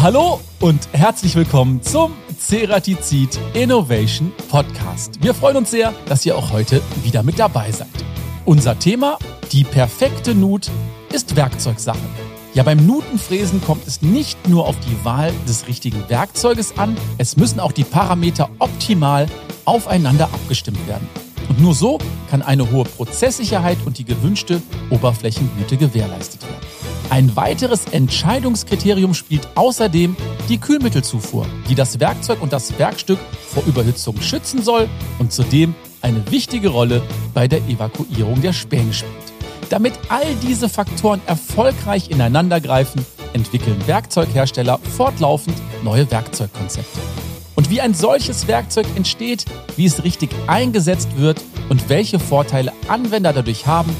Hallo und herzlich willkommen zum Ceratizid Innovation Podcast. Wir freuen uns sehr, dass ihr auch heute wieder mit dabei seid. Unser Thema, die perfekte Nut, ist Werkzeugsache. Ja, beim Nutenfräsen kommt es nicht nur auf die Wahl des richtigen Werkzeuges an, es müssen auch die Parameter optimal aufeinander abgestimmt werden. Und nur so kann eine hohe Prozesssicherheit und die gewünschte Oberflächengüte gewährleistet werden. Ein weiteres Entscheidungskriterium spielt außerdem die Kühlmittelzufuhr, die das Werkzeug und das Werkstück vor Überhitzung schützen soll und zudem eine wichtige Rolle bei der Evakuierung der Späne spielt. Damit all diese Faktoren erfolgreich ineinandergreifen, entwickeln Werkzeughersteller fortlaufend neue Werkzeugkonzepte. Und wie ein solches Werkzeug entsteht, wie es richtig eingesetzt wird und welche Vorteile Anwender dadurch haben,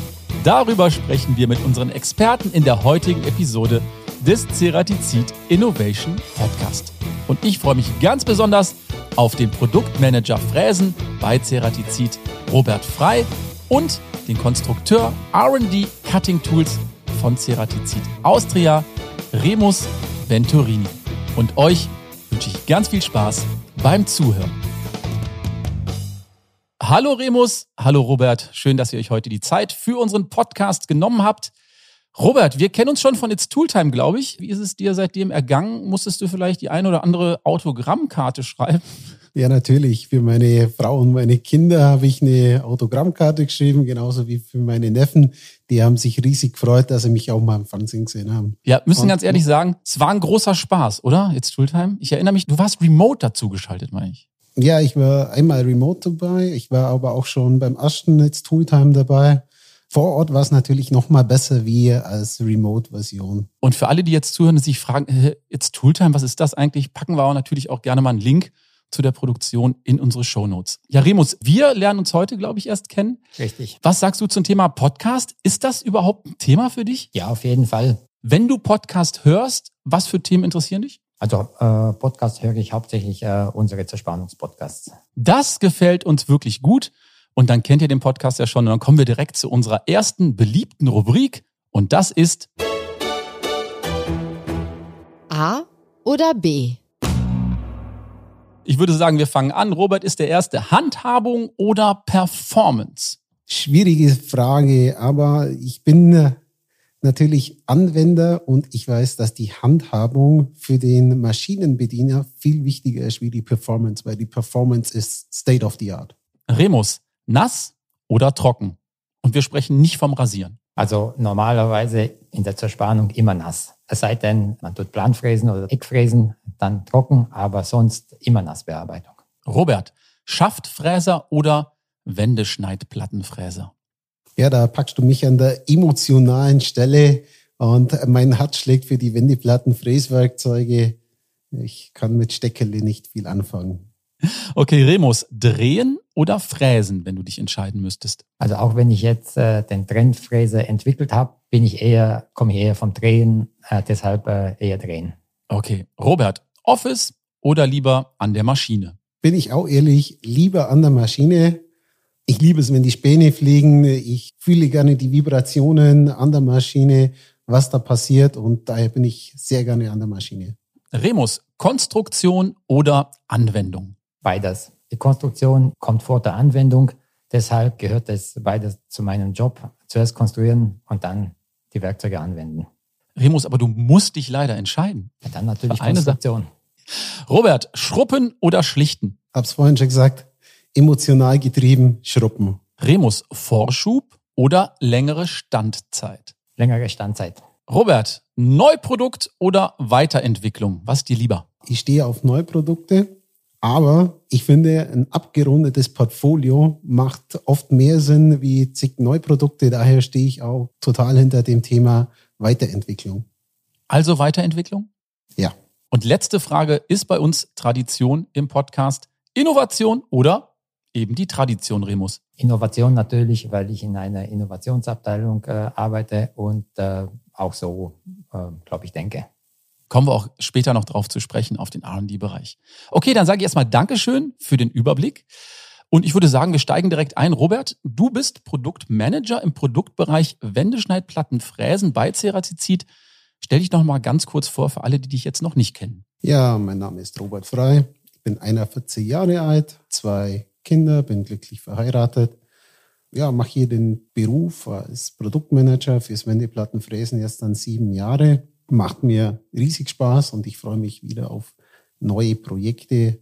darüber sprechen wir mit unseren Experten in der heutigen Episode des Ceratizid Innovation Podcast. Und ich freue mich ganz besonders auf den Produktmanager Fräsen bei Ceratizid Robert Frei und den Konstrukteur R&D Cutting Tools von Ceratizid Austria Remus Venturini. Und euch wünsche ich ganz viel Spaß beim Zuhören. Hallo Remus, hallo Robert, schön, dass ihr euch heute die Zeit für unseren Podcast genommen habt. Robert, wir kennen uns schon von It's Tooltime, glaube ich. Wie ist es dir seitdem ergangen? Musstest du vielleicht die eine oder andere Autogrammkarte schreiben? Ja, natürlich. Für meine Frau und meine Kinder habe ich eine Autogrammkarte geschrieben, genauso wie für meine Neffen. Die haben sich riesig gefreut, dass sie mich auch mal im Fernsehen gesehen haben. Ja, müssen und, ganz ehrlich sagen, es war ein großer Spaß, oder? Jetzt Tooltime. Ich erinnere mich, du warst remote dazu geschaltet, meine ich. Ja, ich war einmal remote dabei. Ich war aber auch schon beim ersten It's Tooltime dabei. Vor Ort war es natürlich noch mal besser wie als Remote-Version. Und für alle, die jetzt zuhören und sich fragen, It's Tooltime, was ist das eigentlich? Packen wir auch natürlich auch gerne mal einen Link zu der Produktion in unsere Shownotes. Ja, Remus, wir lernen uns heute, glaube ich, erst kennen. Richtig. Was sagst du zum Thema Podcast? Ist das überhaupt ein Thema für dich? Ja, auf jeden Fall. Wenn du Podcast hörst, was für Themen interessieren dich? Also äh, Podcast höre ich hauptsächlich äh, unsere Zerspannungspodcasts. Das gefällt uns wirklich gut. Und dann kennt ihr den Podcast ja schon. Und dann kommen wir direkt zu unserer ersten beliebten Rubrik. Und das ist A oder B? Ich würde sagen, wir fangen an. Robert ist der erste. Handhabung oder Performance? Schwierige Frage, aber ich bin äh, natürlich Anwender und ich weiß, dass die Handhabung für den Maschinenbediener viel wichtiger ist wie die Performance, weil die Performance ist State of the Art. Remus, nass oder trocken? Und wir sprechen nicht vom Rasieren. Also normalerweise in der Zerspannung immer nass. Es sei denn, man tut Planfräsen oder Eckfräsen, dann trocken, aber sonst immer Nassbearbeitung. Robert, Schaftfräser oder Wendeschneidplattenfräser? Ja, da packst du mich an der emotionalen Stelle und mein Herz schlägt für die Wendeplattenfräswerkzeuge. Ich kann mit Steckele nicht viel anfangen. Okay, Remus, drehen oder fräsen, wenn du dich entscheiden müsstest? Also auch wenn ich jetzt äh, den Trendfräser entwickelt habe, bin ich eher, komme ich eher vom Drehen, äh, deshalb äh, eher drehen. Okay, Robert, Office oder lieber an der Maschine? Bin ich auch ehrlich, lieber an der Maschine. Ich liebe es, wenn die Späne fliegen. Ich fühle gerne die Vibrationen an der Maschine, was da passiert und daher bin ich sehr gerne an der Maschine. Remus, Konstruktion oder Anwendung? Beides. Die Konstruktion kommt vor der Anwendung. Deshalb gehört es beides zu meinem Job. Zuerst konstruieren und dann die Werkzeuge anwenden. Remus, aber du musst dich leider entscheiden. Ja, dann natürlich eine Konstruktion. Robert, schruppen oder schlichten? Hab's vorhin schon gesagt. Emotional getrieben, schruppen. Remus, Vorschub oder längere Standzeit? Längere Standzeit. Robert, Neuprodukt oder Weiterentwicklung? Was dir lieber? Ich stehe auf Neuprodukte. Aber ich finde, ein abgerundetes Portfolio macht oft mehr Sinn wie zig Neuprodukte. Daher stehe ich auch total hinter dem Thema Weiterentwicklung. Also Weiterentwicklung? Ja. Und letzte Frage ist bei uns Tradition im Podcast. Innovation oder eben die Tradition, Remus? Innovation natürlich, weil ich in einer Innovationsabteilung äh, arbeite und äh, auch so, äh, glaube ich, denke. Kommen wir auch später noch drauf zu sprechen auf den R&D-Bereich. Okay, dann sage ich erstmal Dankeschön für den Überblick. Und ich würde sagen, wir steigen direkt ein. Robert, du bist Produktmanager im Produktbereich Wendeschneidplatten Fräsen bei Ceratizid. Stell dich noch mal ganz kurz vor für alle, die dich jetzt noch nicht kennen. Ja, mein Name ist Robert Frei. Ich bin 41 Jahre alt, zwei Kinder, bin glücklich verheiratet. Ja, mache hier den Beruf als Produktmanager fürs Wendeplattenfräsen erst dann sieben Jahre. Macht mir riesig Spaß und ich freue mich wieder auf neue Projekte.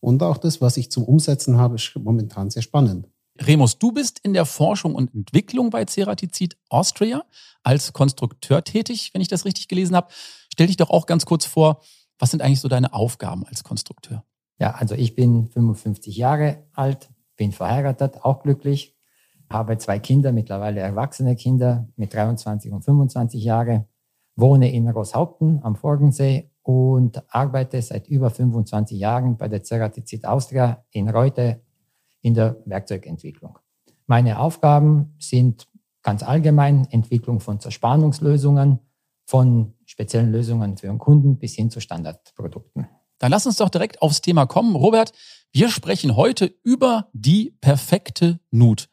Und auch das, was ich zum Umsetzen habe, ist momentan sehr spannend. Remus, du bist in der Forschung und Entwicklung bei Ceratizid Austria als Konstrukteur tätig, wenn ich das richtig gelesen habe. Stell dich doch auch ganz kurz vor, was sind eigentlich so deine Aufgaben als Konstrukteur? Ja, also ich bin 55 Jahre alt, bin verheiratet, auch glücklich, habe zwei Kinder, mittlerweile erwachsene Kinder mit 23 und 25 Jahre, wohne in Rosshaupten am Forgensee und arbeite seit über 25 Jahren bei der Ceratizid Austria in Reute in der Werkzeugentwicklung. Meine Aufgaben sind ganz allgemein Entwicklung von Zerspannungslösungen, von speziellen Lösungen für den Kunden bis hin zu Standardprodukten. Dann lass uns doch direkt aufs Thema kommen. Robert, wir sprechen heute über die perfekte Nut.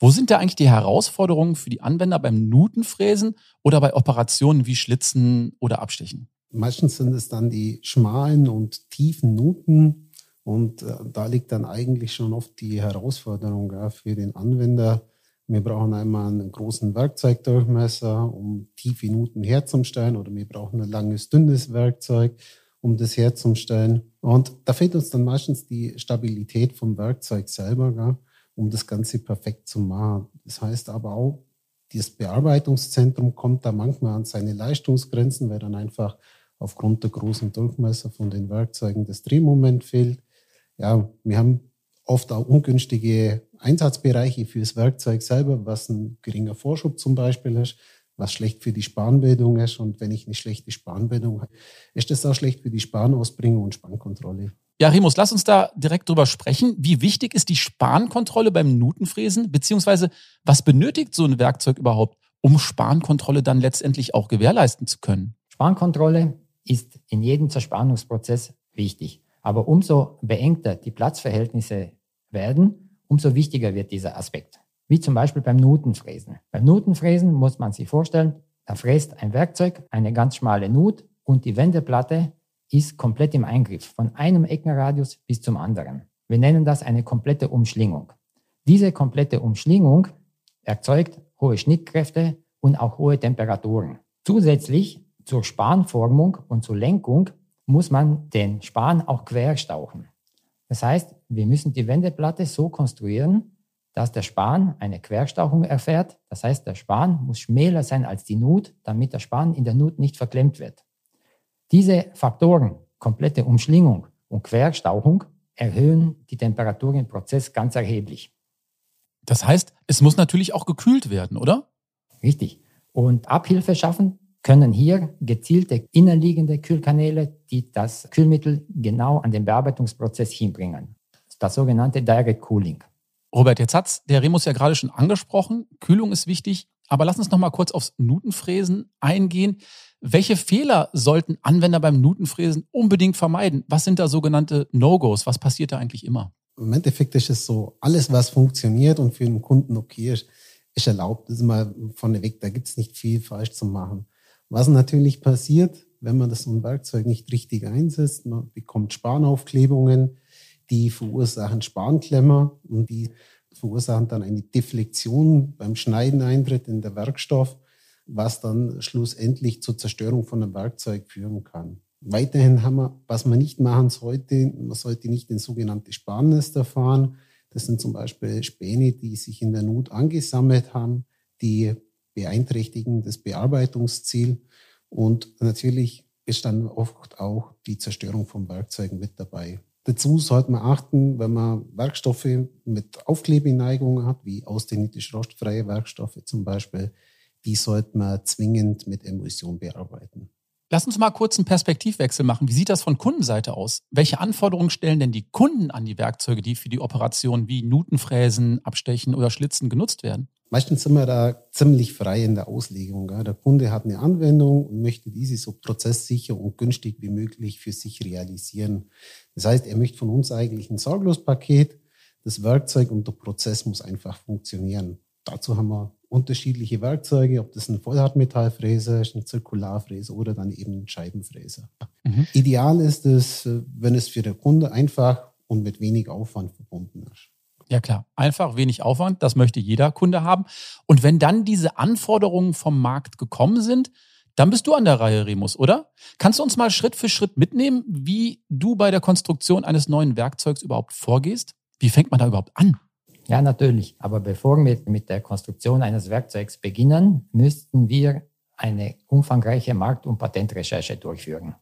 Wo sind da eigentlich die Herausforderungen für die Anwender beim Nutenfräsen oder bei Operationen wie Schlitzen oder Abstechen? Meistens sind es dann die schmalen und tiefen Nuten, und äh, da liegt dann eigentlich schon oft die Herausforderung ja, für den Anwender. Wir brauchen einmal einen großen Werkzeugdurchmesser, um tiefe Nuten herzustellen, oder wir brauchen ein langes, dünnes Werkzeug, um das herzustellen. Und da fehlt uns dann meistens die Stabilität vom Werkzeug selber, ja, um das Ganze perfekt zu machen. Das heißt aber auch, das Bearbeitungszentrum kommt da manchmal an seine Leistungsgrenzen, weil dann einfach aufgrund der großen Durchmesser von den Werkzeugen das Drehmoment fehlt ja, wir haben oft auch ungünstige Einsatzbereiche fürs Werkzeug selber, was ein geringer Vorschub zum Beispiel ist, was schlecht für die Spanbildung ist. Und wenn ich eine schlechte Spanbildung habe, ist das auch schlecht für die Spanausbringung und Spankontrolle. Ja, Remus, lass uns da direkt drüber sprechen. Wie wichtig ist die Spankontrolle beim Nutenfräsen? Beziehungsweise, was benötigt so ein Werkzeug überhaupt, um Spankontrolle dann letztendlich auch gewährleisten zu können? Spankontrolle ist in jedem Zerspannungsprozess wichtig. Aber umso beengter die Platzverhältnisse werden, umso wichtiger wird dieser Aspekt. Wie zum Beispiel beim Nutenfräsen. Beim Nutenfräsen muss man sich vorstellen, da fräst ein Werkzeug eine ganz schmale Nut und die Wendeplatte ist komplett im Eingriff, von einem Eckenradius bis zum anderen. Wir nennen das eine komplette Umschlingung. Diese komplette Umschlingung erzeugt hohe Schnittkräfte und auch hohe Temperaturen. Zusätzlich zur Spanformung und zur Lenkung muss man den Span auch querstauchen. Das heißt, wir müssen die Wendeplatte so konstruieren, dass der Span eine Querstauchung erfährt. Das heißt, der Span muss schmäler sein als die Nut, damit der Span in der Nut nicht verklemmt wird. Diese Faktoren, komplette Umschlingung und Querstauchung, erhöhen die Temperatur im Prozess ganz erheblich. Das heißt, es muss natürlich auch gekühlt werden, oder? Richtig. Und Abhilfe schaffen können hier gezielte innerliegende Kühlkanäle, die das Kühlmittel genau an den Bearbeitungsprozess hinbringen. Das sogenannte Direct Cooling. Robert, jetzt hat's der Remus ja gerade schon angesprochen. Kühlung ist wichtig. Aber lass uns noch mal kurz aufs Nutenfräsen eingehen. Welche Fehler sollten Anwender beim Nutenfräsen unbedingt vermeiden? Was sind da sogenannte No-Gos? Was passiert da eigentlich immer? Im Endeffekt ist es so, alles, was funktioniert und für den Kunden okay ist, ist erlaubt. Das ist mal vorneweg, da gibt es nicht viel falsch zu machen. Was natürlich passiert, wenn man das so ein Werkzeug nicht richtig einsetzt, man bekommt Spanaufklebungen, die verursachen Spanklemmer und die verursachen dann eine Deflektion beim Schneiden eintritt in der Werkstoff, was dann schlussendlich zur Zerstörung von einem Werkzeug führen kann. Weiterhin haben wir, was man nicht machen sollte, man sollte nicht in sogenannte Spannester fahren. Das sind zum Beispiel Späne, die sich in der Not angesammelt haben, die beeinträchtigen das Bearbeitungsziel und natürlich ist dann oft auch die Zerstörung von Werkzeugen mit dabei. Dazu sollte man achten, wenn man Werkstoffe mit Aufklebeneigung hat, wie austhenitisch rostfreie Werkstoffe zum Beispiel, die sollte man zwingend mit Emulsion bearbeiten. Lass uns mal kurz einen Perspektivwechsel machen. Wie sieht das von Kundenseite aus? Welche Anforderungen stellen denn die Kunden an die Werkzeuge, die für die Operation wie Nutenfräsen, Abstechen oder Schlitzen genutzt werden? Meistens sind wir da ziemlich frei in der Auslegung. Der Kunde hat eine Anwendung und möchte diese so prozesssicher und günstig wie möglich für sich realisieren. Das heißt, er möchte von uns eigentlich ein Sorglospaket. Das Werkzeug und der Prozess muss einfach funktionieren. Dazu haben wir unterschiedliche Werkzeuge, ob das ein Vollhartmetallfräser ist, ein Zirkularfräser oder dann eben ein Scheibenfräser. Mhm. Ideal ist es, wenn es für den Kunde einfach und mit wenig Aufwand verbunden ist. Ja klar, einfach wenig Aufwand, das möchte jeder Kunde haben. Und wenn dann diese Anforderungen vom Markt gekommen sind, dann bist du an der Reihe, Remus, oder? Kannst du uns mal Schritt für Schritt mitnehmen, wie du bei der Konstruktion eines neuen Werkzeugs überhaupt vorgehst? Wie fängt man da überhaupt an? Ja, natürlich. Aber bevor wir mit der Konstruktion eines Werkzeugs beginnen, müssten wir eine umfangreiche Markt- und Patentrecherche durchführen.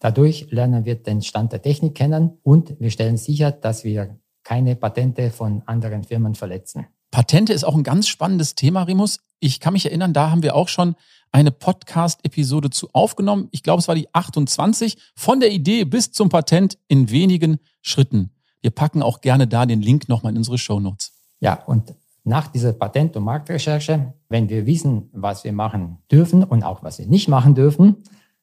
Dadurch lernen wir den Stand der Technik kennen und wir stellen sicher, dass wir keine Patente von anderen Firmen verletzen. Patente ist auch ein ganz spannendes Thema, Remus. Ich kann mich erinnern, da haben wir auch schon eine Podcast-Episode zu aufgenommen. Ich glaube, es war die 28. Von der Idee bis zum Patent in wenigen Schritten. Wir packen auch gerne da den Link nochmal in unsere Show Notes. Ja, und nach dieser Patent- und Marktrecherche, wenn wir wissen, was wir machen dürfen und auch was wir nicht machen dürfen,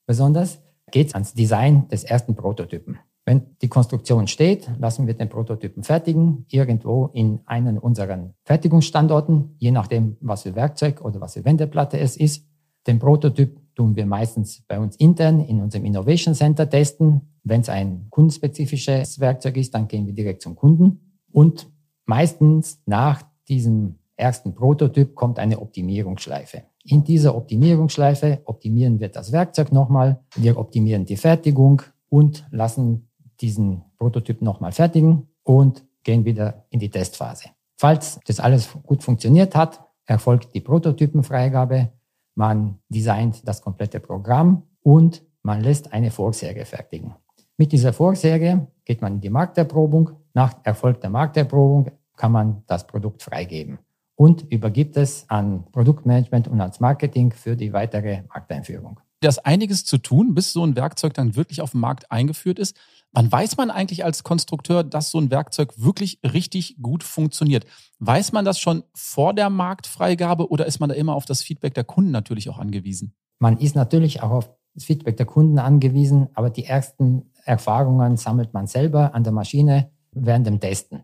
besonders geht es ans Design des ersten Prototypen. Wenn die Konstruktion steht, lassen wir den Prototypen fertigen, irgendwo in einen unserer Fertigungsstandorten, je nachdem, was für Werkzeug oder was für Wendeplatte es ist. Den Prototyp tun wir meistens bei uns intern in unserem Innovation Center testen. Wenn es ein kundenspezifisches Werkzeug ist, dann gehen wir direkt zum Kunden. Und meistens nach diesem ersten Prototyp kommt eine Optimierungsschleife. In dieser Optimierungsschleife optimieren wir das Werkzeug nochmal, wir optimieren die Fertigung und lassen diesen Prototyp nochmal fertigen und gehen wieder in die Testphase. Falls das alles gut funktioniert hat, erfolgt die Prototypenfreigabe man designt das komplette Programm und man lässt eine Vorserie fertigen. Mit dieser Vorserie geht man in die Markterprobung. Nach Erfolg der Markterprobung kann man das Produkt freigeben und übergibt es an Produktmanagement und ans Marketing für die weitere Markteinführung. Da ist einiges zu tun, bis so ein Werkzeug dann wirklich auf dem Markt eingeführt ist. Wann weiß man eigentlich als Konstrukteur, dass so ein Werkzeug wirklich richtig gut funktioniert? Weiß man das schon vor der Marktfreigabe oder ist man da immer auf das Feedback der Kunden natürlich auch angewiesen? Man ist natürlich auch auf das Feedback der Kunden angewiesen, aber die ersten Erfahrungen sammelt man selber an der Maschine während dem Testen.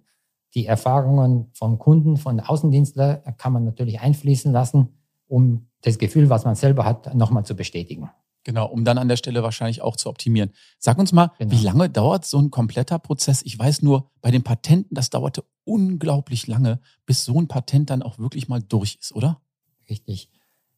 Die Erfahrungen von Kunden, von Außendienstler kann man natürlich einfließen lassen, um das Gefühl, was man selber hat, nochmal zu bestätigen. Genau, um dann an der Stelle wahrscheinlich auch zu optimieren. Sag uns mal, genau. wie lange dauert so ein kompletter Prozess? Ich weiß nur, bei den Patenten, das dauerte unglaublich lange, bis so ein Patent dann auch wirklich mal durch ist, oder? Richtig.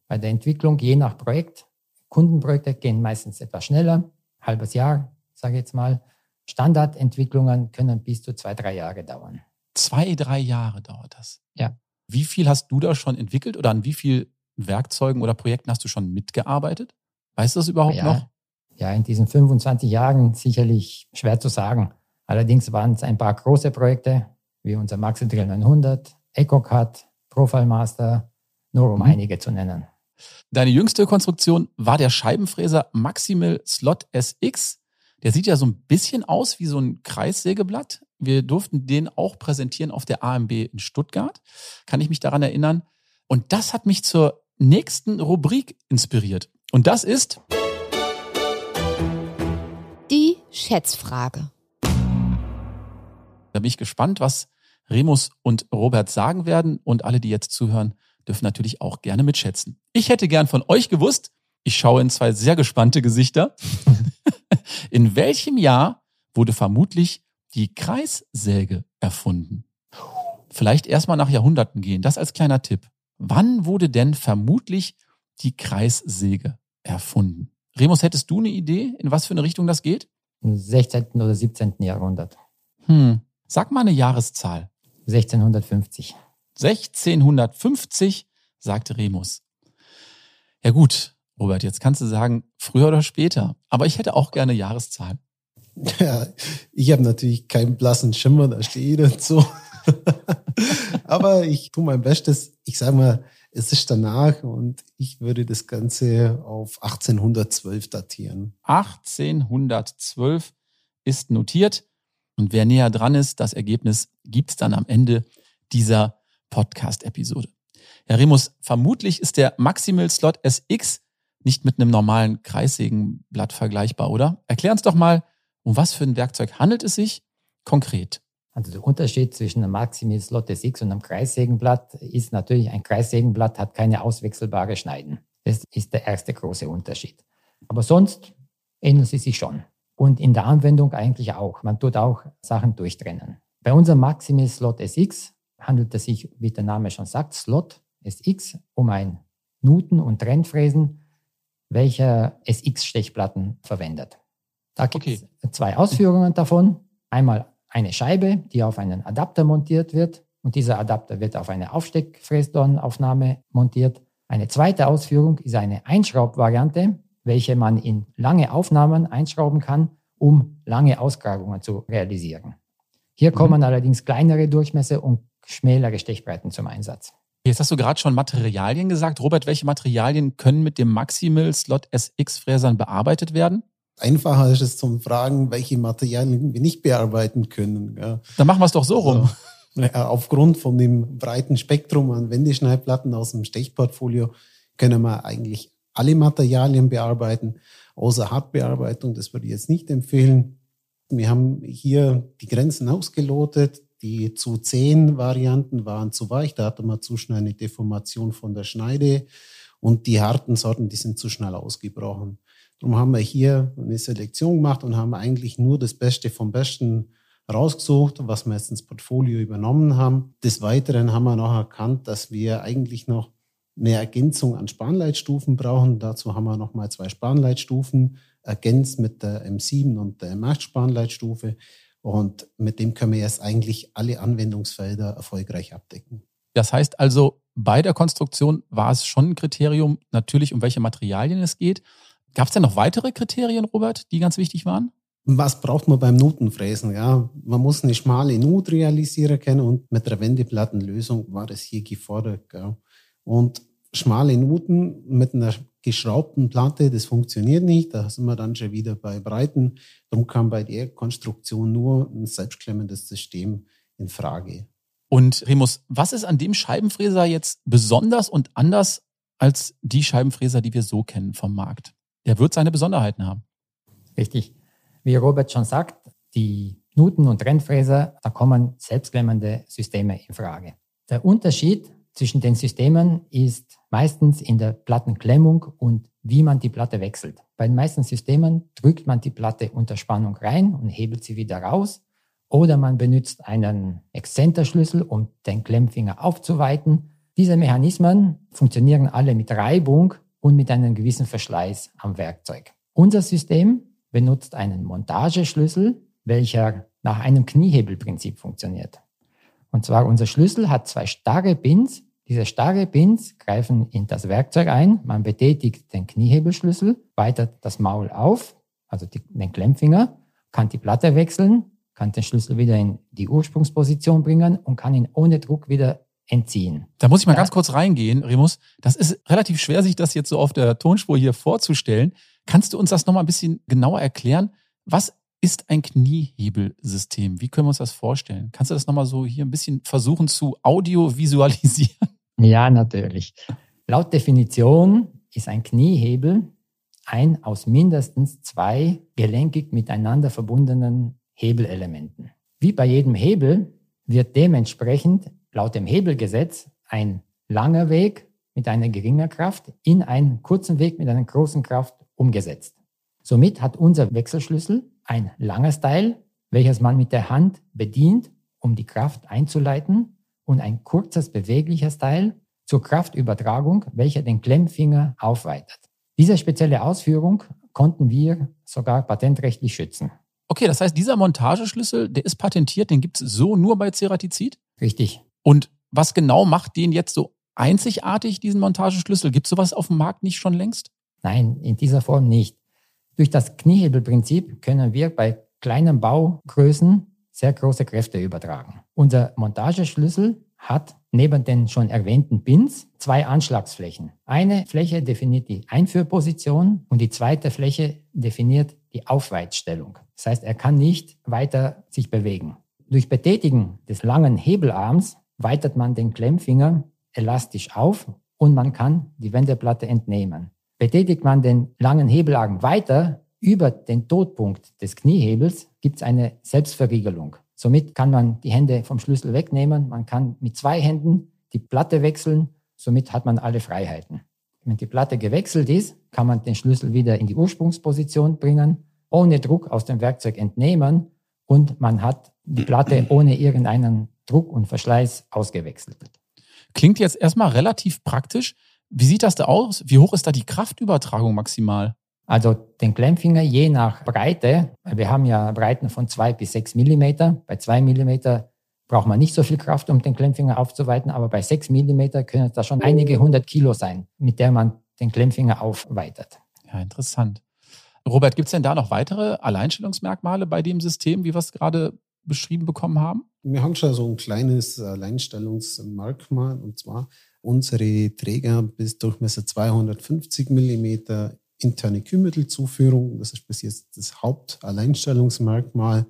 Bei der Entwicklung, je nach Projekt, Kundenprojekte gehen meistens etwas schneller, halbes Jahr, sage ich jetzt mal. Standardentwicklungen können bis zu zwei, drei Jahre dauern. Zwei, drei Jahre dauert das. Ja. Wie viel hast du da schon entwickelt oder an wie viel Werkzeugen oder Projekten hast du schon mitgearbeitet? Weißt du das überhaupt ja, noch? Ja, in diesen 25 Jahren sicherlich schwer zu sagen. Allerdings waren es ein paar große Projekte, wie unser Maxi Drill 900, EcoCut, Profile Master, nur um mhm. einige zu nennen. Deine jüngste Konstruktion war der Scheibenfräser Maximal Slot SX. Der sieht ja so ein bisschen aus wie so ein Kreissägeblatt. Wir durften den auch präsentieren auf der AMB in Stuttgart. Kann ich mich daran erinnern? Und das hat mich zur nächsten Rubrik inspiriert. Und das ist die Schätzfrage. Da bin ich gespannt, was Remus und Robert sagen werden. Und alle, die jetzt zuhören, dürfen natürlich auch gerne mitschätzen. Ich hätte gern von euch gewusst, ich schaue in zwei sehr gespannte Gesichter. in welchem Jahr wurde vermutlich die Kreissäge erfunden? Vielleicht erstmal nach Jahrhunderten gehen. Das als kleiner Tipp. Wann wurde denn vermutlich die Kreissäge erfunden. Remus, hättest du eine Idee, in was für eine Richtung das geht? Im 16. oder 17. Jahrhundert. Hm. Sag mal eine Jahreszahl. 1650. 1650, sagte Remus. Ja gut, Robert, jetzt kannst du sagen, früher oder später. Aber ich hätte auch gerne Jahreszahl. Ja, ich habe natürlich keinen blassen Schimmer, da steht und so. Aber ich tue mein Bestes. Ich sage mal es ist danach und ich würde das Ganze auf 1812 datieren. 1812 ist notiert und wer näher dran ist, das Ergebnis gibt es dann am Ende dieser Podcast-Episode. Herr Remus, vermutlich ist der Maximal Slot SX nicht mit einem normalen Kreissägenblatt vergleichbar, oder? Erklär uns doch mal, um was für ein Werkzeug handelt es sich konkret? Also der Unterschied zwischen einem Maximis Slot SX und einem Kreissägenblatt ist natürlich, ein Kreissägenblatt hat keine auswechselbare Schneiden. Das ist der erste große Unterschied. Aber sonst ähneln sie sich schon. Und in der Anwendung eigentlich auch. Man tut auch Sachen durchtrennen. Bei unserem Maximis Slot SX handelt es sich, wie der Name schon sagt, Slot SX um ein Nuten- und Trennfräsen, welcher SX-Stechplatten verwendet. Da gibt es okay. zwei Ausführungen davon. Einmal eine Scheibe, die auf einen Adapter montiert wird und dieser Adapter wird auf eine Aufsteckfräsdornaufnahme montiert. Eine zweite Ausführung ist eine Einschraubvariante, welche man in lange Aufnahmen einschrauben kann, um lange Ausgrabungen zu realisieren. Hier mhm. kommen allerdings kleinere Durchmesser und schmälere Stechbreiten zum Einsatz. Jetzt hast du gerade schon Materialien gesagt. Robert, welche Materialien können mit dem Maximal Slot SX Fräsern bearbeitet werden? Einfacher ist es zum Fragen, welche Materialien wir nicht bearbeiten können. Ja. Dann machen wir es doch so rum. Also, aufgrund von dem breiten Spektrum an Wendeschneidplatten aus dem Stechportfolio können wir eigentlich alle Materialien bearbeiten, außer Hartbearbeitung. Das würde ich jetzt nicht empfehlen. Wir haben hier die Grenzen ausgelotet. Die zu zehn Varianten waren zu weich. Da hatte man zu schnell eine Deformation von der Schneide. Und die harten Sorten, die sind zu schnell ausgebrochen. Darum haben wir hier eine Selektion gemacht und haben eigentlich nur das Beste vom Besten rausgesucht, was wir jetzt ins Portfolio übernommen haben. Des Weiteren haben wir noch erkannt, dass wir eigentlich noch eine Ergänzung an Spanleitstufen brauchen. Dazu haben wir nochmal zwei Spanleitstufen ergänzt mit der M7 und der M8 Spanleitstufe. Und mit dem können wir jetzt eigentlich alle Anwendungsfelder erfolgreich abdecken. Das heißt also, bei der Konstruktion war es schon ein Kriterium, natürlich um welche Materialien es geht. Gab es denn noch weitere Kriterien, Robert, die ganz wichtig waren? Was braucht man beim Nutenfräsen? Ja, man muss eine schmale Nut realisieren können und mit der Wendeplattenlösung war das hier gefordert. Gell? Und schmale Nuten mit einer geschraubten Platte, das funktioniert nicht. Da sind wir dann schon wieder bei Breiten. Darum kam bei der Konstruktion nur ein selbstklemmendes System in Frage. Und Remus, was ist an dem Scheibenfräser jetzt besonders und anders als die Scheibenfräser, die wir so kennen vom Markt? Der wird seine Besonderheiten haben. Richtig. Wie Robert schon sagt, die Nuten- und Trennfräser, da kommen selbstklemmende Systeme in Frage. Der Unterschied zwischen den Systemen ist meistens in der Plattenklemmung und wie man die Platte wechselt. Bei den meisten Systemen drückt man die Platte unter Spannung rein und hebelt sie wieder raus. Oder man benutzt einen Exzenterschlüssel, um den Klemmfinger aufzuweiten. Diese Mechanismen funktionieren alle mit Reibung und mit einem gewissen Verschleiß am Werkzeug. Unser System benutzt einen Montageschlüssel, welcher nach einem Kniehebelprinzip funktioniert. Und zwar unser Schlüssel hat zwei starre Pins. Diese starre Pins greifen in das Werkzeug ein. Man betätigt den Kniehebelschlüssel, weitet das Maul auf, also die, den Klemmfinger, kann die Platte wechseln, kann den Schlüssel wieder in die Ursprungsposition bringen und kann ihn ohne Druck wieder entziehen. Da muss ich mal ja. ganz kurz reingehen, Remus. Das ist relativ schwer, sich das jetzt so auf der Tonspur hier vorzustellen. Kannst du uns das nochmal ein bisschen genauer erklären? Was ist ein Kniehebelsystem? Wie können wir uns das vorstellen? Kannst du das nochmal so hier ein bisschen versuchen zu audiovisualisieren? Ja, natürlich. Laut Definition ist ein Kniehebel ein aus mindestens zwei gelenkig miteinander verbundenen Hebelelementen. Wie bei jedem Hebel wird dementsprechend laut dem Hebelgesetz ein langer Weg mit einer geringen Kraft in einen kurzen Weg mit einer großen Kraft umgesetzt. Somit hat unser Wechselschlüssel ein langes Teil, welches man mit der Hand bedient, um die Kraft einzuleiten, und ein kurzes bewegliches Teil zur Kraftübertragung, welcher den Klemmfinger aufweitet. Diese spezielle Ausführung konnten wir sogar patentrechtlich schützen. Okay, das heißt, dieser Montageschlüssel, der ist patentiert, den gibt es so nur bei Ceratizid? Richtig. Und was genau macht den jetzt so einzigartig, diesen Montageschlüssel? Gibt es sowas auf dem Markt nicht schon längst? Nein, in dieser Form nicht. Durch das Kniehebelprinzip können wir bei kleinen Baugrößen sehr große Kräfte übertragen. Unser Montageschlüssel hat neben den schon erwähnten Pins zwei Anschlagsflächen. Eine Fläche definiert die Einführposition und die zweite Fläche definiert die Aufweitstellung. Das heißt, er kann nicht weiter sich bewegen. Durch Betätigen des langen Hebelarms weitet man den Klemmfinger elastisch auf und man kann die Wendeplatte entnehmen. Betätigt man den langen Hebelarm weiter über den Todpunkt des Kniehebels, gibt es eine Selbstverriegelung. Somit kann man die Hände vom Schlüssel wegnehmen. Man kann mit zwei Händen die Platte wechseln. Somit hat man alle Freiheiten. Wenn die Platte gewechselt ist, kann man den Schlüssel wieder in die Ursprungsposition bringen, ohne Druck aus dem Werkzeug entnehmen und man hat die Platte ohne irgendeinen Druck und Verschleiß ausgewechselt. Klingt jetzt erstmal relativ praktisch. Wie sieht das da aus? Wie hoch ist da die Kraftübertragung maximal? Also den Klemmfinger je nach Breite, wir haben ja Breiten von zwei bis sechs Millimeter. Bei zwei Millimeter braucht man nicht so viel Kraft, um den Klemmfinger aufzuweiten, aber bei sechs Millimeter können es da schon einige hundert Kilo sein, mit der man den Klemmfinger aufweitet. Ja, interessant. Robert, gibt es denn da noch weitere Alleinstellungsmerkmale bei dem System, wie wir es gerade beschrieben bekommen haben? Wir haben schon so ein kleines Alleinstellungsmerkmal und zwar unsere Träger bis Durchmesser 250 Millimeter interne Kühlmittelzuführung. Das ist bis jetzt das Hauptalleinstellungsmerkmal.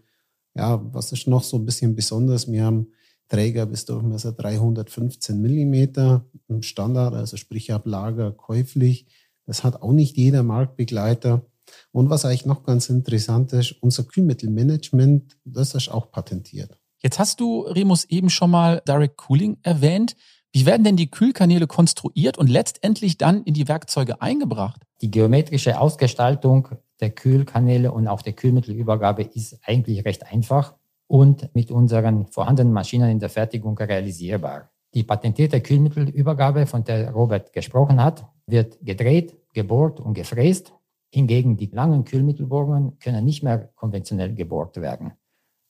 Ja, was ist noch so ein bisschen besonders? Wir haben Träger bis Durchmesser 315 Millimeter im Standard, also sprich ab Lager käuflich. Das hat auch nicht jeder Marktbegleiter. Und was eigentlich noch ganz interessant ist, unser Kühlmittelmanagement, das ist auch patentiert. Jetzt hast du, Remus, eben schon mal Direct Cooling erwähnt. Wie werden denn die Kühlkanäle konstruiert und letztendlich dann in die Werkzeuge eingebracht? Die geometrische Ausgestaltung der Kühlkanäle und auch der Kühlmittelübergabe ist eigentlich recht einfach und mit unseren vorhandenen Maschinen in der Fertigung realisierbar. Die patentierte Kühlmittelübergabe, von der Robert gesprochen hat, wird gedreht, gebohrt und gefräst. Hingegen die langen Kühlmittelbohrungen können nicht mehr konventionell gebohrt werden.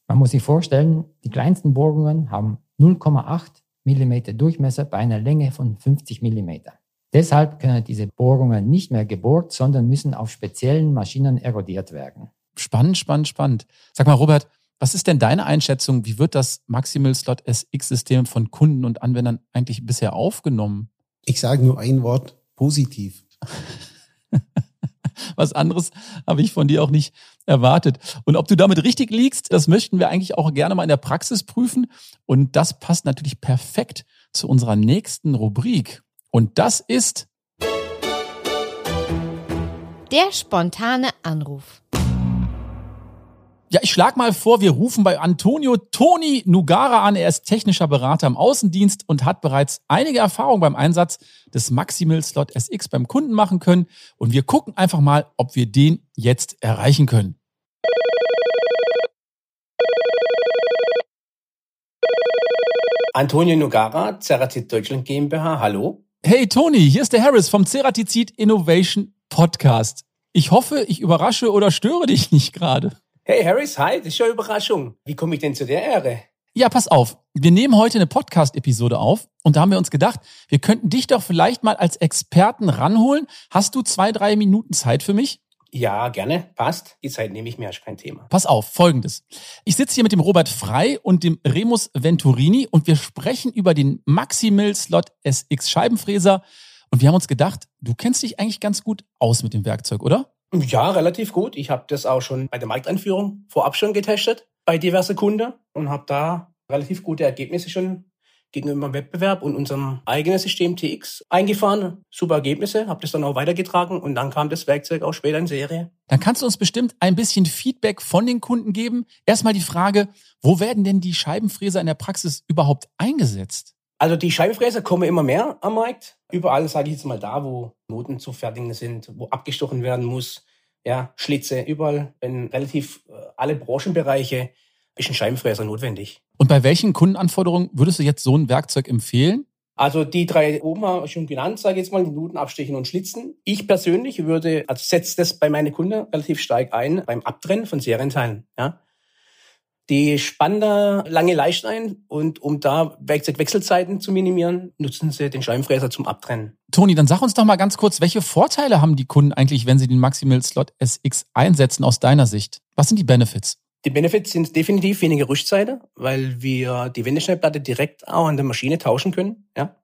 Man muss sich vorstellen, die kleinsten Bohrungen haben 0,8 Millimeter Durchmesser bei einer Länge von 50 Millimeter. Deshalb können diese Bohrungen nicht mehr gebohrt, sondern müssen auf speziellen Maschinen erodiert werden. Spannend, spannend, spannend. Sag mal, Robert, was ist denn deine Einschätzung? Wie wird das Maximal Slot SX-System von Kunden und Anwendern eigentlich bisher aufgenommen? Ich sage nur ein Wort, positiv. Was anderes habe ich von dir auch nicht erwartet. Und ob du damit richtig liegst, das möchten wir eigentlich auch gerne mal in der Praxis prüfen. Und das passt natürlich perfekt zu unserer nächsten Rubrik. Und das ist der spontane Anruf. Ja, ich schlage mal vor, wir rufen bei Antonio Toni Nugara an. Er ist technischer Berater im Außendienst und hat bereits einige Erfahrungen beim Einsatz des Maximal Slot SX beim Kunden machen können. Und wir gucken einfach mal, ob wir den jetzt erreichen können. Antonio Nugara, Ceratizid Deutschland GmbH, hallo. Hey Toni, hier ist der Harris vom Ceratizid Innovation Podcast. Ich hoffe, ich überrasche oder störe dich nicht gerade. Hey Harris, hi, das ist ja Überraschung. Wie komme ich denn zu der Ehre? Ja, pass auf. Wir nehmen heute eine Podcast-Episode auf und da haben wir uns gedacht, wir könnten dich doch vielleicht mal als Experten ranholen. Hast du zwei, drei Minuten Zeit für mich? Ja, gerne. Passt. Die Zeit nehme ich mir, ist kein Thema. Pass auf, folgendes. Ich sitze hier mit dem Robert Frei und dem Remus Venturini und wir sprechen über den Maximal Slot SX Scheibenfräser. Und wir haben uns gedacht, du kennst dich eigentlich ganz gut aus mit dem Werkzeug, oder? Ja, relativ gut. Ich habe das auch schon bei der Markteinführung vorab schon getestet bei diverse Kunden und habe da relativ gute Ergebnisse schon gegenüber dem Wettbewerb und unserem eigenen System TX eingefahren. Super Ergebnisse, habe das dann auch weitergetragen und dann kam das Werkzeug auch später in Serie. Dann kannst du uns bestimmt ein bisschen Feedback von den Kunden geben. Erstmal die Frage, wo werden denn die Scheibenfräser in der Praxis überhaupt eingesetzt? Also die Scheibenfräser kommen immer mehr am Markt. Überall, sage ich jetzt mal da, wo Noten zu fertigen sind, wo abgestochen werden muss. Ja, Schlitze, überall in relativ äh, alle Branchenbereiche ist ein Scheibenfräser notwendig. Und bei welchen Kundenanforderungen würdest du jetzt so ein Werkzeug empfehlen? Also die drei oben habe ich schon genannt, sage ich jetzt mal, Nuten abstechen und schlitzen. Ich persönlich würde, also setze das bei meinen Kunden relativ stark ein beim Abtrennen von Serienteilen. Ja. Die spannen da lange leicht ein und um da Werkzeugwechselzeiten zu minimieren, nutzen sie den Scheibenfräser zum Abtrennen. Toni, dann sag uns doch mal ganz kurz, welche Vorteile haben die Kunden eigentlich, wenn sie den Maximal Slot SX einsetzen aus deiner Sicht? Was sind die Benefits? Die Benefits sind definitiv weniger Rüstzeiten, weil wir die Wendeschnellplatte direkt auch an der Maschine tauschen können. Ja.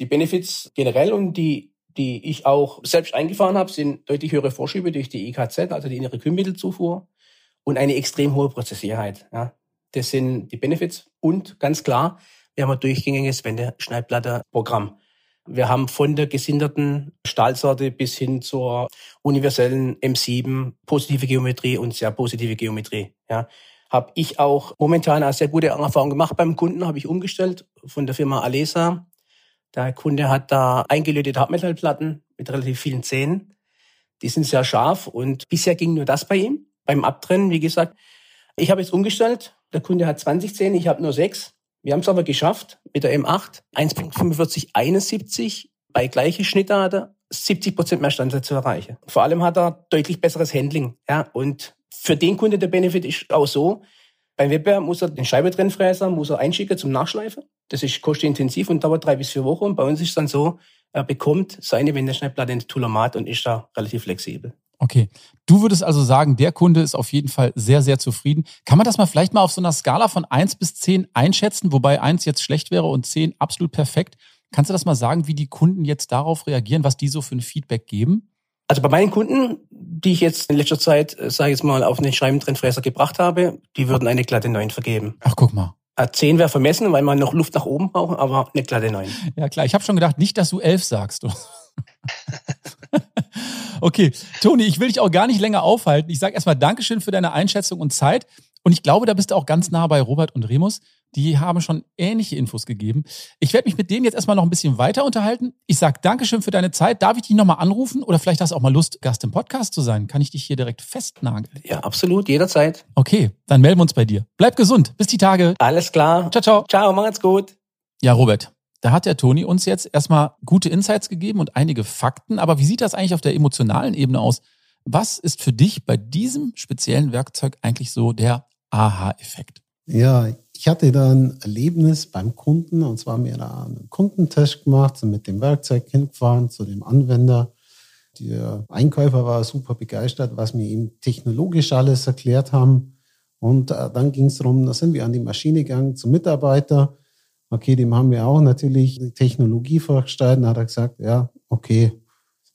Die Benefits generell und die, die ich auch selbst eingefahren habe, sind deutlich höhere Vorschübe durch die IKZ, also die innere Kühlmittelzufuhr und eine extrem hohe Prozessierheit. Ja. Das sind die Benefits und ganz klar, wir haben ein durchgängiges Wendeschneidplatte-Programm. Wir haben von der gesinderten Stahlsorte bis hin zur universellen M7 positive Geometrie und sehr positive Geometrie. Ja, habe ich auch momentan eine sehr gute Erfahrung gemacht beim Kunden, habe ich umgestellt von der Firma Alesa. Der Kunde hat da eingelötete Hartmetallplatten mit relativ vielen Zähnen. Die sind sehr scharf und bisher ging nur das bei ihm. Beim Abtrennen, wie gesagt. Ich habe jetzt umgestellt. Der Kunde hat 20 Zähne, ich habe nur sechs. Wir haben es aber geschafft mit der M8 1.4571 bei gleiche Schnittart 70 Prozent mehr Standard zu erreichen. Vor allem hat er deutlich besseres Handling. Ja, und für den Kunde der Benefit ist auch so, beim Wettbewerb muss er den Scheibetrennfräser muss er einschicken zum Nachschleifen. Das ist kostenintensiv und dauert drei bis vier Wochen. Und bei uns ist es dann so, er bekommt seine Wendeschneidplatte in Toolomat und ist da relativ flexibel. Okay. Du würdest also sagen, der Kunde ist auf jeden Fall sehr, sehr zufrieden. Kann man das mal vielleicht mal auf so einer Skala von eins bis zehn einschätzen, wobei eins jetzt schlecht wäre und zehn absolut perfekt? Kannst du das mal sagen, wie die Kunden jetzt darauf reagieren, was die so für ein Feedback geben? Also bei meinen Kunden, die ich jetzt in letzter Zeit, äh, sage ich jetzt mal, auf einen Scheibentrennfräser gebracht habe, die würden eine glatte 9 vergeben. Ach, guck mal. 10 wäre vermessen, weil man noch Luft nach oben braucht, aber eine glatte 9. Ja klar, ich habe schon gedacht, nicht, dass du 11 sagst. okay, Toni, ich will dich auch gar nicht länger aufhalten. Ich sage erstmal Dankeschön für deine Einschätzung und Zeit. Und ich glaube, da bist du auch ganz nah bei Robert und Remus. Die haben schon ähnliche Infos gegeben. Ich werde mich mit denen jetzt erstmal noch ein bisschen weiter unterhalten. Ich sage Dankeschön für deine Zeit. Darf ich dich nochmal anrufen? Oder vielleicht hast du auch mal Lust, Gast im Podcast zu sein? Kann ich dich hier direkt festnageln? Ja, absolut, jederzeit. Okay, dann melden wir uns bei dir. Bleib gesund. Bis die Tage. Alles klar. Ciao, ciao. Ciao, macht's gut. Ja, Robert, da hat der Toni uns jetzt erstmal gute Insights gegeben und einige Fakten. Aber wie sieht das eigentlich auf der emotionalen Ebene aus? Was ist für dich bei diesem speziellen Werkzeug eigentlich so der Aha-Effekt? Ja, ich hatte da ein Erlebnis beim Kunden und zwar mir da einen Kundentest gemacht, sind mit dem Werkzeug hingefahren zu dem Anwender. Der Einkäufer war super begeistert, was mir ihm technologisch alles erklärt haben. Und äh, dann ging es darum, da sind wir an die Maschine gegangen zum Mitarbeiter. Okay, dem haben wir auch natürlich die Technologie vorgestellt. Dann hat er gesagt, ja, okay,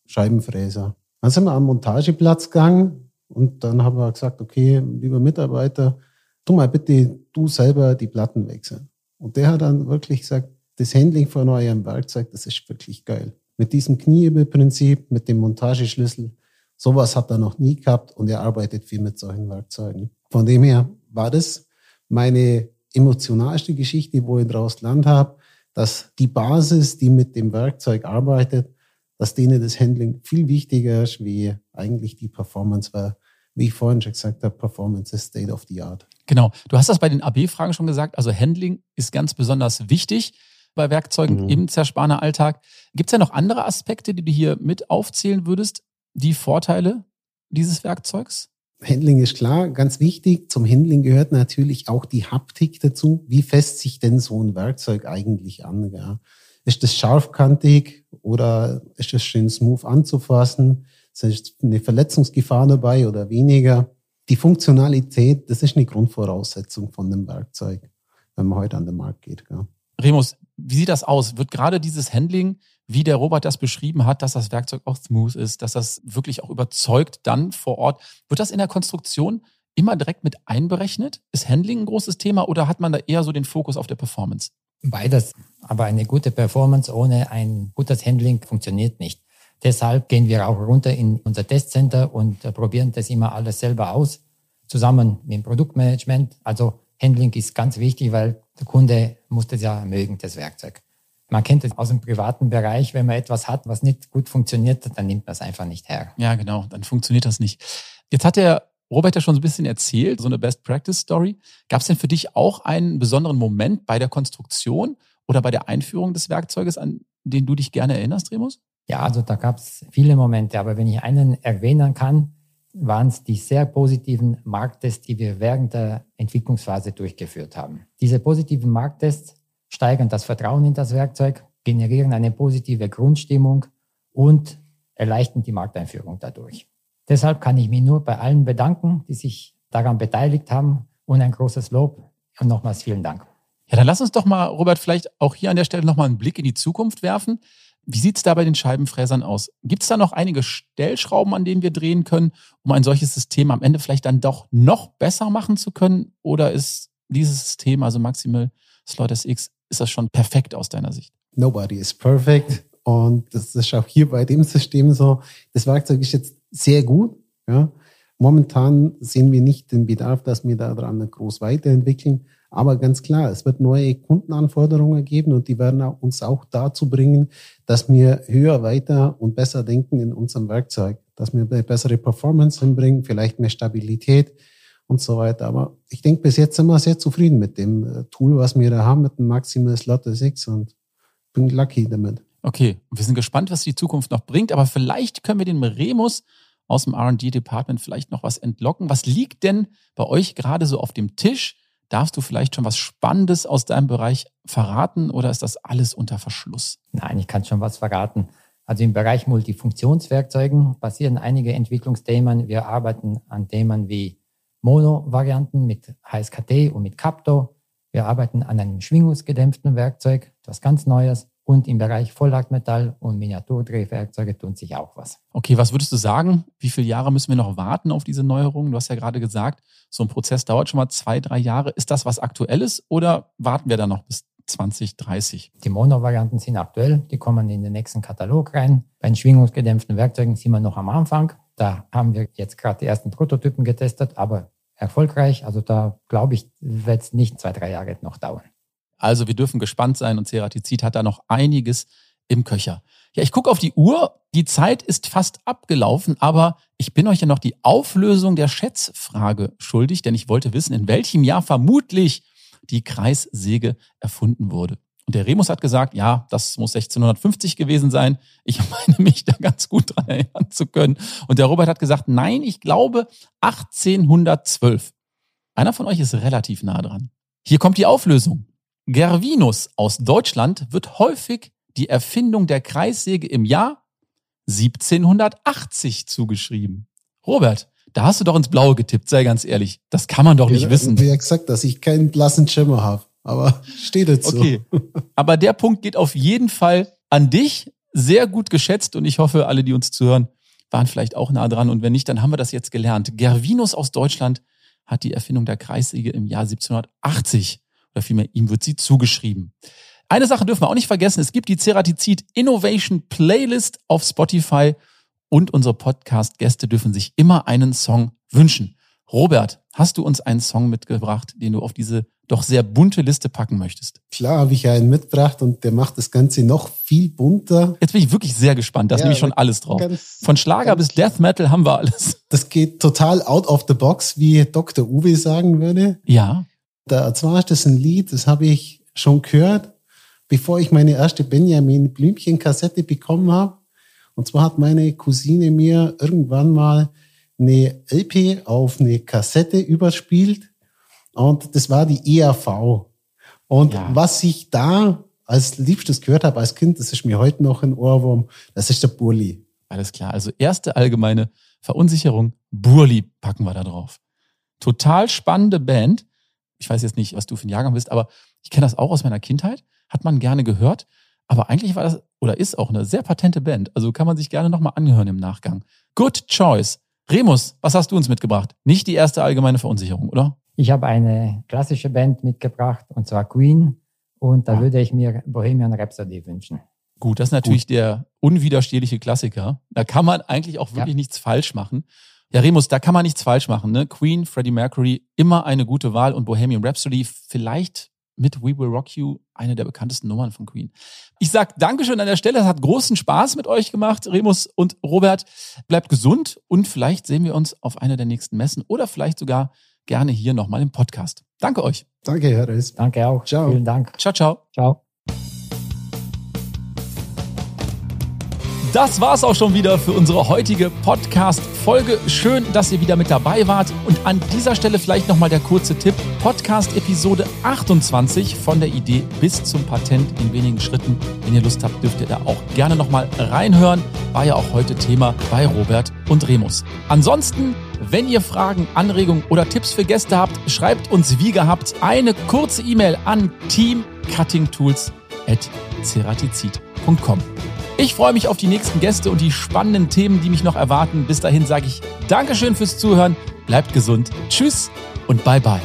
Scheibenfräser. Dann sind wir am Montageplatz gegangen und dann haben wir gesagt, okay, lieber Mitarbeiter, tu mal bitte du selber die Platten wechseln. Und der hat dann wirklich gesagt, das Handling von eurem Werkzeug, das ist wirklich geil. Mit diesem Kniehebelprinzip, mit dem Montageschlüssel, sowas hat er noch nie gehabt und er arbeitet viel mit solchen Werkzeugen. Von dem her war das meine emotionalste Geschichte, wo ich daraus gelernt habe, dass die Basis, die mit dem Werkzeug arbeitet, dass denen das Handling viel wichtiger ist, wie eigentlich die Performance, weil, wie ich vorhin schon gesagt habe, Performance ist State of the Art. Genau. Du hast das bei den AB-Fragen schon gesagt. Also Handling ist ganz besonders wichtig bei Werkzeugen mhm. im Zerspaner Alltag. Gibt es ja noch andere Aspekte, die du hier mit aufzählen würdest? Die Vorteile dieses Werkzeugs? Handling ist klar, ganz wichtig. Zum Handling gehört natürlich auch die Haptik dazu. Wie fässt sich denn so ein Werkzeug eigentlich an? Ja? Ist das scharfkantig oder ist es schön smooth anzufassen? Ist eine Verletzungsgefahr dabei oder weniger? die Funktionalität, das ist eine Grundvoraussetzung von dem Werkzeug, wenn man heute an den Markt geht. Ja. Remus, wie sieht das aus? Wird gerade dieses Handling, wie der Robert das beschrieben hat, dass das Werkzeug auch smooth ist, dass das wirklich auch überzeugt dann vor Ort, wird das in der Konstruktion immer direkt mit einberechnet? Ist Handling ein großes Thema oder hat man da eher so den Fokus auf der Performance? Beides. Aber eine gute Performance ohne ein gutes Handling funktioniert nicht. Deshalb gehen wir auch runter in unser Testcenter und äh, probieren das immer alles selber aus, zusammen mit dem Produktmanagement. Also Handling ist ganz wichtig, weil der Kunde muss das ja mögen, das Werkzeug. Man kennt es aus dem privaten Bereich, wenn man etwas hat, was nicht gut funktioniert, dann nimmt man es einfach nicht her. Ja, genau, dann funktioniert das nicht. Jetzt hat der Robert ja schon so ein bisschen erzählt, so eine Best Practice Story. Gab es denn für dich auch einen besonderen Moment bei der Konstruktion oder bei der Einführung des Werkzeuges, an den du dich gerne erinnerst, Remus? Ja, also da gab es viele Momente, aber wenn ich einen erwähnen kann, waren es die sehr positiven Markttests, die wir während der Entwicklungsphase durchgeführt haben. Diese positiven Markttests steigern das Vertrauen in das Werkzeug, generieren eine positive Grundstimmung und erleichtern die Markteinführung dadurch. Deshalb kann ich mich nur bei allen bedanken, die sich daran beteiligt haben und ein großes Lob und nochmals vielen Dank. Ja, dann lass uns doch mal, Robert, vielleicht auch hier an der Stelle nochmal einen Blick in die Zukunft werfen. Wie sieht es da bei den Scheibenfräsern aus? Gibt es da noch einige Stellschrauben, an denen wir drehen können, um ein solches System am Ende vielleicht dann doch noch besser machen zu können? Oder ist dieses System, also Maximal Slot SX, ist das schon perfekt aus deiner Sicht? Nobody is perfect. Und das ist auch hier bei dem System so. Das Werkzeug ist jetzt sehr gut. Ja. Momentan sehen wir nicht den Bedarf, dass wir daran groß weiterentwickeln. Aber ganz klar, es wird neue Kundenanforderungen geben und die werden uns auch dazu bringen, dass wir höher, weiter und besser denken in unserem Werkzeug, dass wir bessere Performance hinbringen, vielleicht mehr Stabilität und so weiter. Aber ich denke, bis jetzt sind wir sehr zufrieden mit dem äh, Tool, was wir da haben, mit dem Maximus Lotte 6 und bin lucky damit. Okay, wir sind gespannt, was die Zukunft noch bringt, aber vielleicht können wir den Remus aus dem R&D-Department vielleicht noch was entlocken. Was liegt denn bei euch gerade so auf dem Tisch? Darfst du vielleicht schon was Spannendes aus deinem Bereich verraten oder ist das alles unter Verschluss? Nein, ich kann schon was verraten. Also im Bereich Multifunktionswerkzeugen passieren einige Entwicklungsthemen. Wir arbeiten an Themen wie Mono-Varianten mit HSKT und mit Capto. Wir arbeiten an einem schwingungsgedämpften Werkzeug, was ganz Neues. Und im Bereich Vollachmetall und Miniaturdrehwerkzeuge tut sich auch was. Okay, was würdest du sagen? Wie viele Jahre müssen wir noch warten auf diese Neuerungen? Du hast ja gerade gesagt, so ein Prozess dauert schon mal zwei, drei Jahre. Ist das was Aktuelles oder warten wir da noch bis 2030? Die Mono-Varianten sind aktuell, die kommen in den nächsten Katalog rein. Bei den schwingungsgedämpften Werkzeugen sind wir noch am Anfang. Da haben wir jetzt gerade die ersten Prototypen getestet, aber erfolgreich. Also da glaube ich, wird es nicht zwei, drei Jahre noch dauern. Also wir dürfen gespannt sein und Ceratizid hat da noch einiges im Köcher. Ja, ich gucke auf die Uhr. Die Zeit ist fast abgelaufen, aber ich bin euch ja noch die Auflösung der Schätzfrage schuldig, denn ich wollte wissen, in welchem Jahr vermutlich die Kreissäge erfunden wurde. Und der Remus hat gesagt, ja, das muss 1650 gewesen sein. Ich meine mich da ganz gut dran erinnern zu können. Und der Robert hat gesagt, nein, ich glaube 1812. Einer von euch ist relativ nah dran. Hier kommt die Auflösung. Gervinus aus Deutschland wird häufig die Erfindung der Kreissäge im Jahr 1780 zugeschrieben. Robert, da hast du doch ins Blaue getippt, sei ganz ehrlich. Das kann man doch nicht ja, wissen. Ja gesagt, dass ich keinen blassen Schimmer habe, aber steht jetzt okay. so. Aber der Punkt geht auf jeden Fall an dich. Sehr gut geschätzt und ich hoffe, alle, die uns zuhören, waren vielleicht auch nah dran. Und wenn nicht, dann haben wir das jetzt gelernt. Gervinus aus Deutschland hat die Erfindung der Kreissäge im Jahr 1780 oder vielmehr ihm wird sie zugeschrieben. Eine Sache dürfen wir auch nicht vergessen, es gibt die Ceratizid Innovation Playlist auf Spotify und unsere Podcast-Gäste dürfen sich immer einen Song wünschen. Robert, hast du uns einen Song mitgebracht, den du auf diese doch sehr bunte Liste packen möchtest? Klar habe ich einen mitgebracht und der macht das Ganze noch viel bunter. Jetzt bin ich wirklich sehr gespannt. Da ist ja, nämlich schon alles drauf. Ganz, Von Schlager bis Death Metal haben wir alles. Das geht total out of the box, wie Dr. Uwe sagen würde. Ja. Da zwar ist das ein Lied, das habe ich schon gehört, bevor ich meine erste Benjamin Blümchen-Kassette bekommen habe. Und zwar hat meine Cousine mir irgendwann mal eine LP auf eine Kassette überspielt. Und das war die ERV. Und ja. was ich da als Liebstes gehört habe als Kind, das ist mir heute noch ein Ohrwurm, das ist der Burli. Alles klar. Also erste allgemeine Verunsicherung, Burli packen wir da drauf. Total spannende Band ich weiß jetzt nicht, was du für ein Jahrgang bist, aber ich kenne das auch aus meiner Kindheit, hat man gerne gehört. Aber eigentlich war das oder ist auch eine sehr patente Band. Also kann man sich gerne nochmal anhören im Nachgang. Good choice. Remus, was hast du uns mitgebracht? Nicht die erste allgemeine Verunsicherung, oder? Ich habe eine klassische Band mitgebracht, und zwar Queen. Und da ja. würde ich mir Bohemian Rhapsody wünschen. Gut, das ist natürlich Gut. der unwiderstehliche Klassiker. Da kann man eigentlich auch wirklich ja. nichts falsch machen. Ja, Remus, da kann man nichts falsch machen. Ne? Queen, Freddie Mercury, immer eine gute Wahl und Bohemian Rhapsody vielleicht mit We Will Rock You eine der bekanntesten Nummern von Queen. Ich sag Dankeschön an der Stelle. Es hat großen Spaß mit euch gemacht, Remus und Robert. Bleibt gesund und vielleicht sehen wir uns auf einer der nächsten Messen oder vielleicht sogar gerne hier nochmal im Podcast. Danke euch. Danke, Herr Reis. Danke auch. Ciao. Vielen Dank. Ciao, ciao. Ciao. Das war's auch schon wieder für unsere heutige Podcast-Folge. Schön, dass ihr wieder mit dabei wart. Und an dieser Stelle vielleicht nochmal der kurze Tipp. Podcast-Episode 28 von der Idee bis zum Patent in wenigen Schritten. Wenn ihr Lust habt, dürft ihr da auch gerne nochmal reinhören. War ja auch heute Thema bei Robert und Remus. Ansonsten, wenn ihr Fragen, Anregungen oder Tipps für Gäste habt, schreibt uns wie gehabt eine kurze E-Mail an teamcuttingtools.ceratizid.com. Ich freue mich auf die nächsten Gäste und die spannenden Themen, die mich noch erwarten. Bis dahin sage ich Dankeschön fürs Zuhören, bleibt gesund, tschüss und bye bye.